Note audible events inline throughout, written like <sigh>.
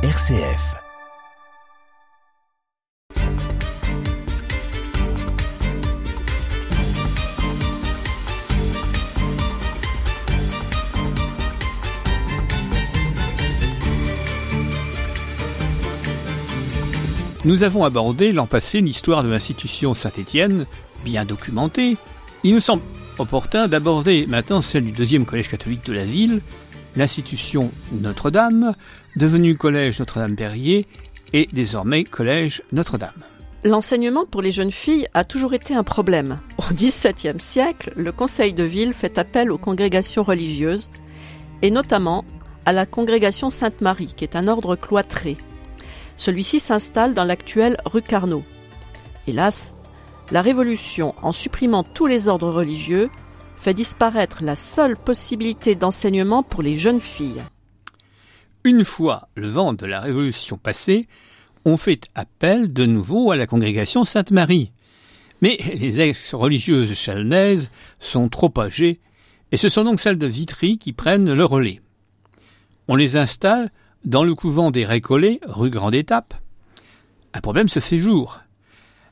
RCF. Nous avons abordé l'an passé l'histoire de l'institution Saint-Étienne, bien documentée. Il nous semble opportun d'aborder maintenant celle du deuxième collège catholique de la ville, l'institution Notre-Dame, devenue collège Notre-Dame-Perrier et désormais collège Notre-Dame. L'enseignement pour les jeunes filles a toujours été un problème. Au XVIIe siècle, le conseil de ville fait appel aux congrégations religieuses, et notamment à la congrégation Sainte-Marie, qui est un ordre cloîtré. Celui-ci s'installe dans l'actuelle rue Carnot. Hélas, la Révolution, en supprimant tous les ordres religieux, fait disparaître la seule possibilité d'enseignement pour les jeunes filles. Une fois le vent de la Révolution passé, on fait appel de nouveau à la congrégation Sainte-Marie. Mais les ex-religieuses chalonnaises sont trop âgées, et ce sont donc celles de Vitry qui prennent le relais. On les installe dans le couvent des Récollets, rue Grande Étape. Un problème se fait jour.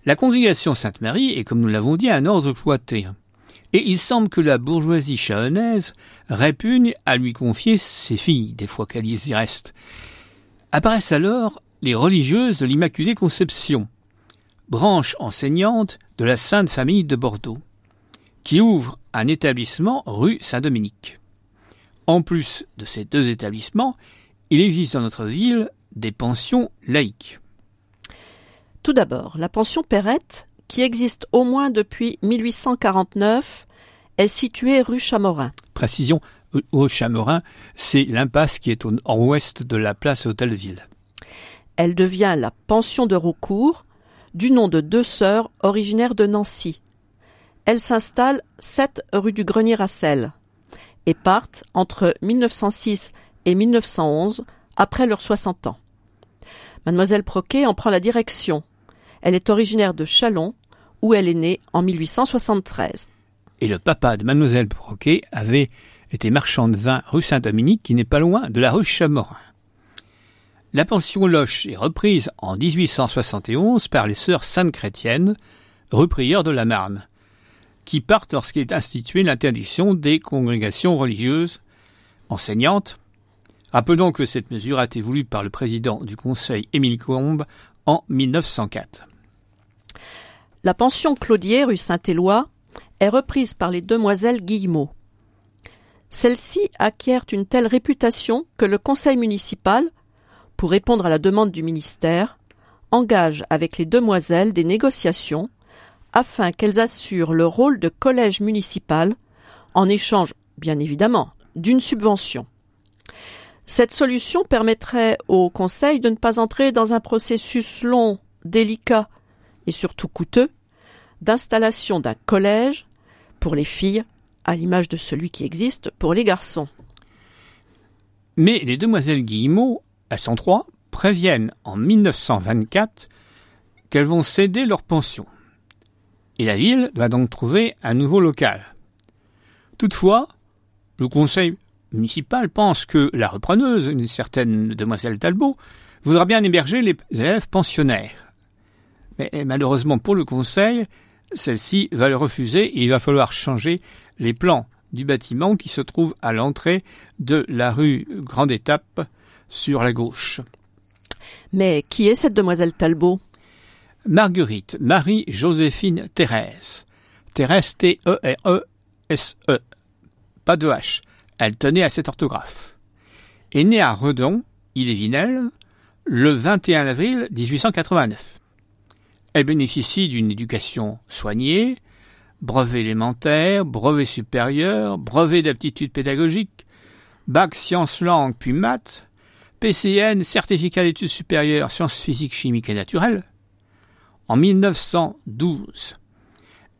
La congrégation Sainte-Marie est, comme nous l'avons dit, un ordre cloîté. Et il semble que la bourgeoisie chalonnaise répugne à lui confier ses filles, des fois qu'elle y reste. Apparaissent alors les religieuses de l'Immaculée Conception, branche enseignante de la Sainte Famille de Bordeaux, qui ouvre un établissement rue Saint-Dominique. En plus de ces deux établissements, il existe dans notre ville des pensions laïques. Tout d'abord, la pension Perrette, qui existe au moins depuis 1849, est située rue Chamorin. Précision, rue Chamorin, c'est l'impasse qui est au nord-ouest de la place Hôtel-Ville. Elle devient la pension de Raucourt, du nom de deux sœurs originaires de Nancy. Elles s'installent 7 rue du Grenier à Sel et partent entre 1906 et 1911, après leurs 60 ans. Mademoiselle Proquet en prend la direction. Elle est originaire de Chalon, où elle est née en 1873. Et le papa de Mademoiselle Proquet avait été marchand de vin rue Saint-Dominique, qui n'est pas loin de la rue Chamorin. La pension Loche est reprise en 1871 par les sœurs saintes chrétiennes, rue Prieur de la Marne, qui partent lorsqu'il est institué l'interdiction des congrégations religieuses enseignantes Rappelons que cette mesure a été voulue par le président du Conseil Émile Combes en 1904. La pension Claudier rue Saint-Éloi est reprise par les demoiselles Guillemot. Celles-ci acquièrent une telle réputation que le conseil municipal, pour répondre à la demande du ministère, engage avec les demoiselles des négociations afin qu'elles assurent le rôle de collège municipal en échange, bien évidemment, d'une subvention. Cette solution permettrait au Conseil de ne pas entrer dans un processus long, délicat et surtout coûteux d'installation d'un collège pour les filles, à l'image de celui qui existe pour les garçons. Mais les demoiselles Guillemot, sont trois, préviennent en 1924 qu'elles vont céder leur pension. Et la ville doit donc trouver un nouveau local. Toutefois, le Conseil municipal pense que la repreneuse, une certaine demoiselle Talbot, voudra bien héberger les élèves pensionnaires. Mais malheureusement pour le conseil, celle-ci va le refuser et il va falloir changer les plans du bâtiment qui se trouve à l'entrée de la rue Grande Étape sur la gauche. Mais qui est cette demoiselle Talbot? Marguerite Marie-Joséphine Thérèse. Thérèse T-E-R-E-S-E. -E. Pas de H. Elle tenait à cette orthographe. Est née à Redon, Ille-et-Vilaine, le 21 avril 1889. Elle bénéficie d'une éducation soignée, brevet élémentaire, brevet supérieur, brevet d'aptitude pédagogique, bac sciences langues puis maths, PCN, certificat d'études supérieures sciences physiques, chimiques et naturelles. En 1912,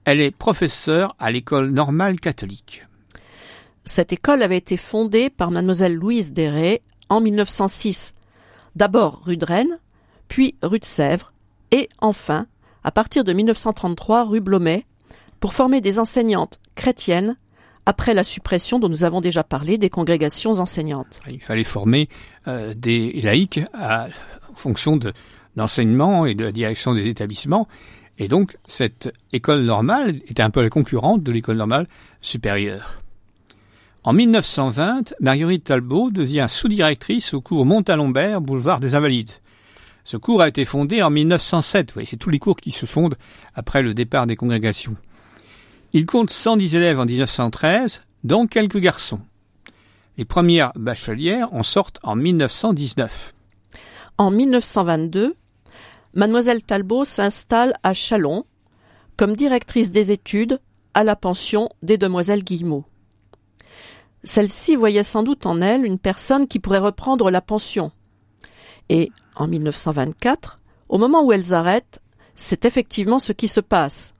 elle est professeure à l'école normale catholique. Cette école avait été fondée par mademoiselle Louise Deret en 1906, d'abord rue de Rennes, puis rue de Sèvres, et enfin, à partir de 1933, rue Blomet, pour former des enseignantes chrétiennes après la suppression dont nous avons déjà parlé des congrégations enseignantes. Il fallait former euh, des laïcs à fonction de l'enseignement et de la direction des établissements. Et donc, cette école normale était un peu la concurrente de l'école normale supérieure. En 1920, Marguerite Talbot devient sous-directrice au cours Montalembert, boulevard des Invalides. Ce cours a été fondé en 1907. Oui, c'est tous les cours qui se fondent après le départ des congrégations. Il compte 110 élèves en 1913, dont quelques garçons. Les premières bachelières en sortent en 1919. En 1922, Mademoiselle Talbot s'installe à Chalon comme directrice des études à la pension des demoiselles Guillemot. Celle-ci voyait sans doute en elle une personne qui pourrait reprendre la pension. Et en 1924, au moment où elles arrêtent, c'est effectivement ce qui se passe.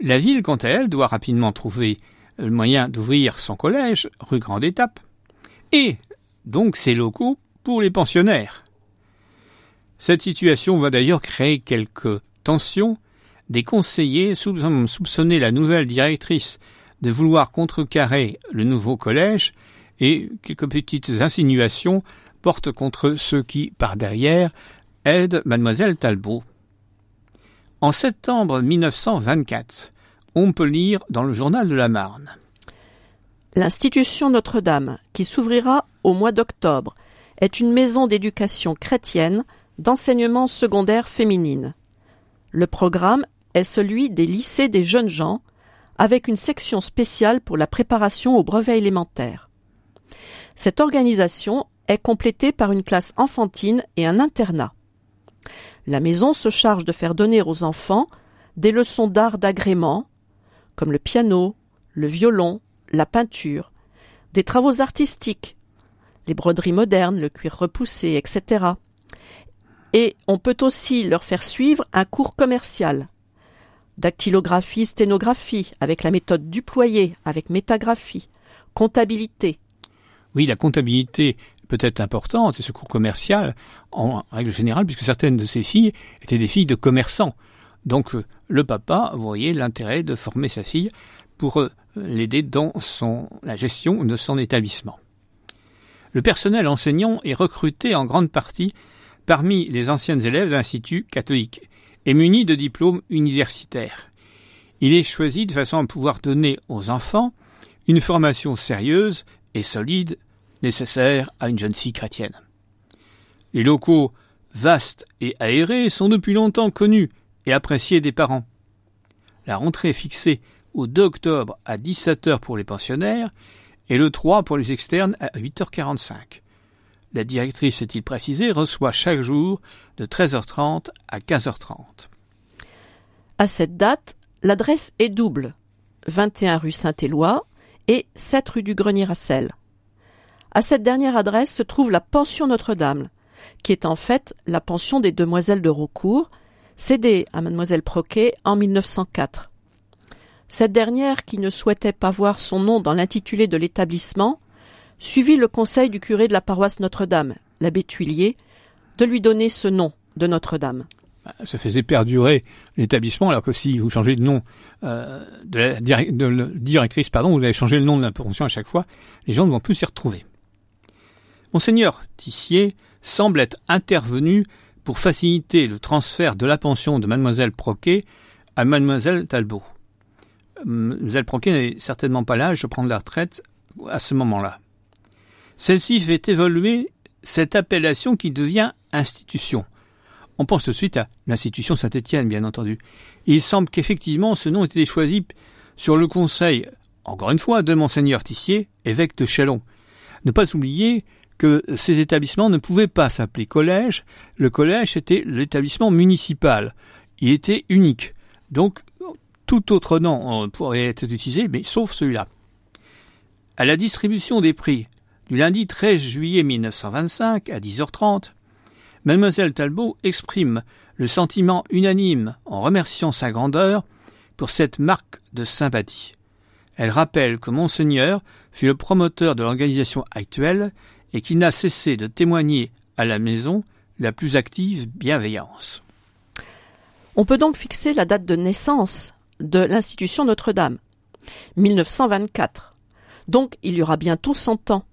La ville, quant à elle, doit rapidement trouver le moyen d'ouvrir son collège, rue Grande Étape, et donc ses locaux pour les pensionnaires. Cette situation va d'ailleurs créer quelques tensions. Des conseillers soupçonner la nouvelle directrice de vouloir contrecarrer le nouveau collège et quelques petites insinuations portent contre ceux qui, par derrière, aident mademoiselle Talbot. En septembre 1924, on peut lire dans le journal de la Marne. L'institution Notre-Dame, qui s'ouvrira au mois d'octobre, est une maison d'éducation chrétienne d'enseignement secondaire féminine. Le programme est celui des lycées des jeunes gens, avec une section spéciale pour la préparation au brevet élémentaire. Cette organisation est complétée par une classe enfantine et un internat. La maison se charge de faire donner aux enfants des leçons d'art d'agrément, comme le piano, le violon, la peinture, des travaux artistiques, les broderies modernes, le cuir repoussé, etc. Et on peut aussi leur faire suivre un cours commercial. Dactylographie, sténographie, avec la méthode duployée, avec métagraphie, comptabilité. Oui, la comptabilité peut être importante, c'est ce cours commercial, en règle générale, puisque certaines de ces filles étaient des filles de commerçants. Donc euh, le papa voyait l'intérêt de former sa fille pour euh, l'aider dans la gestion de son établissement. Le personnel enseignant est recruté en grande partie parmi les anciennes élèves d'instituts catholiques et muni de diplômes universitaires. Il est choisi de façon à pouvoir donner aux enfants une formation sérieuse et solide nécessaire à une jeune fille chrétienne. Les locaux vastes et aérés sont depuis longtemps connus et apprécié des parents. La rentrée est fixée au 2 octobre à 17 heures pour les pensionnaires et le 3 pour les externes à 8h45. La directrice, est-il précisé, reçoit chaque jour de 13h30 à 15h30. À cette date, l'adresse est double 21 rue Saint-Éloi et 7 rue du Grenier à Sel. À cette dernière adresse se trouve la pension Notre-Dame, qui est en fait la pension des demoiselles de Raucourt, cédée à mademoiselle Proquet en 1904. Cette dernière, qui ne souhaitait pas voir son nom dans l'intitulé de l'établissement, suivit le conseil du curé de la paroisse Notre-Dame, l'abbé Tuilier, de lui donner ce nom de Notre-Dame. Bah, ça faisait perdurer l'établissement, alors que si vous changez de nom euh, de, la directrice, pardon, vous avez changé le nom de la pension à chaque fois, les gens ne vont plus s'y retrouver. Monseigneur Tissier semble être intervenu pour faciliter le transfert de la pension de mademoiselle Proquet à mademoiselle Talbot. Mademoiselle Proquet n'est certainement pas l'âge de prendre la retraite à ce moment-là. Celle-ci fait évoluer cette appellation qui devient institution. On pense tout de suite à l'institution Saint-Étienne, bien entendu. il semble qu'effectivement ce nom ait été choisi sur le conseil, encore une fois, de Monseigneur Tissier, évêque de Chalon. Ne pas oublier que ces établissements ne pouvaient pas s'appeler collège. Le collège était l'établissement municipal. Il était unique. Donc, tout autre nom pourrait être utilisé, mais sauf celui-là. À la distribution des prix du lundi 13 juillet 1925 à 10h30, Mademoiselle Talbot exprime le sentiment unanime en remerciant sa grandeur pour cette marque de sympathie. Elle rappelle que Monseigneur fut le promoteur de l'organisation actuelle et qui n'a cessé de témoigner à la maison la plus active bienveillance. On peut donc fixer la date de naissance de l'institution Notre-Dame. 1924. Donc il y aura bientôt 100 ans.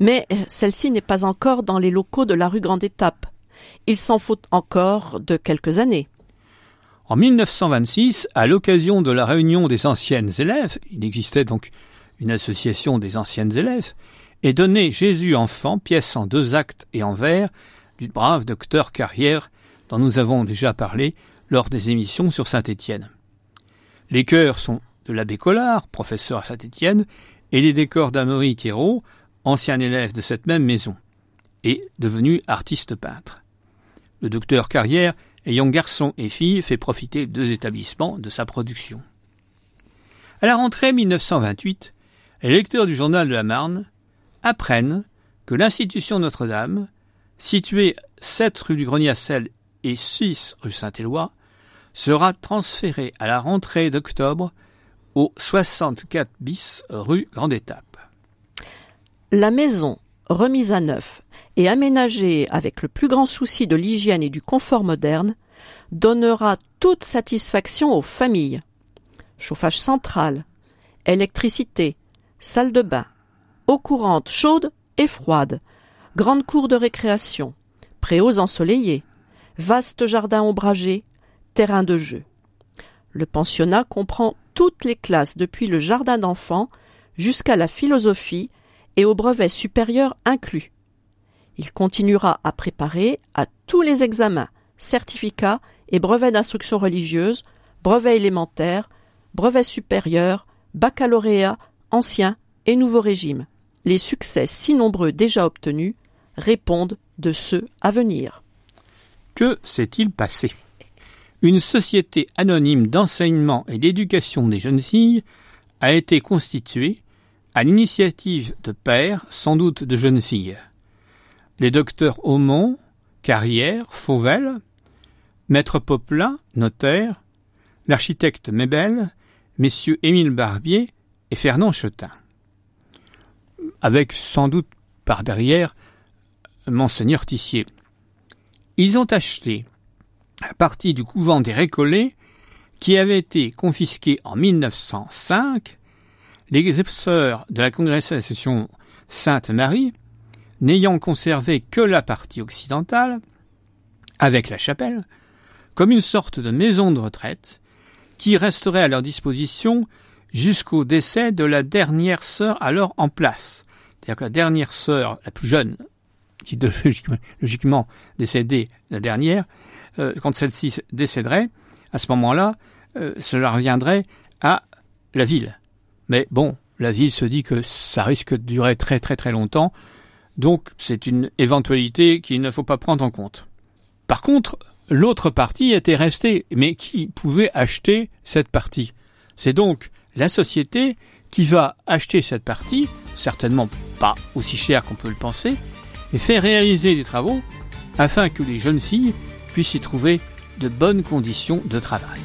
Mais celle-ci n'est pas encore dans les locaux de la rue Grande Étape. Il s'en faut encore de quelques années. En 1926, à l'occasion de la réunion des anciennes élèves, il existait donc une association des anciennes élèves, est donné Jésus enfant, pièce en deux actes et en vers, du brave docteur Carrière, dont nous avons déjà parlé lors des émissions sur Saint-Étienne. Les chœurs sont de l'abbé Collard, professeur à Saint-Étienne, et les décors d'Amory Thierot, ancien élève de cette même maison, et devenu artiste peintre. Le docteur Carrière, ayant garçon et fille, fait profiter deux établissements de sa production. À la rentrée 1928, les lecteurs du journal de la Marne apprennent que l'institution Notre-Dame, située 7 rue du grenier et 6 rue Saint-Éloi, sera transférée à la rentrée d'octobre au 64 bis rue Grande Étape. La maison, remise à neuf et aménagée avec le plus grand souci de l'hygiène et du confort moderne, donnera toute satisfaction aux familles. Chauffage central, électricité, salle de bain, eau courante chaude et froide, grande cour de récréation, préaux ensoleillés, vaste jardin ombragé, terrain de jeu. Le pensionnat comprend toutes les classes depuis le jardin d'enfants jusqu'à la philosophie et au brevet supérieur inclus. Il continuera à préparer à tous les examens, certificats et brevets d'instruction religieuse, brevets élémentaires, brevets supérieurs, baccalauréat, ancien et nouveau régime. Les succès si nombreux déjà obtenus répondent de ceux à venir. Que s'est-il passé? Une société anonyme d'enseignement et d'éducation des jeunes filles a été constituée à l'initiative de pères, sans doute de jeunes filles. Les docteurs Aumont, Carrière, Fauvel, Maître Poplin, notaire, l'architecte Mébel, messieurs Émile Barbier et Fernand Chetin. Avec sans doute par derrière Monseigneur Tissier. Ils ont acheté, à partir du couvent des Récollets, qui avait été confisqué en 1905, les sœurs de la congrégation Sainte-Marie, n'ayant conservé que la partie occidentale, avec la chapelle, comme une sorte de maison de retraite, qui resterait à leur disposition jusqu'au décès de la dernière sœur alors en place. C'est-à-dire que la dernière sœur, la plus jeune, qui <laughs> logiquement décédée la dernière, euh, quand celle-ci décéderait, à ce moment-là, euh, cela reviendrait à la ville. Mais bon, la ville se dit que ça risque de durer très très très longtemps, donc c'est une éventualité qu'il ne faut pas prendre en compte. Par contre, l'autre partie était restée, mais qui pouvait acheter cette partie C'est donc la société qui va acheter cette partie, certainement pas aussi cher qu'on peut le penser, et faire réaliser des travaux afin que les jeunes filles puissent y trouver de bonnes conditions de travail.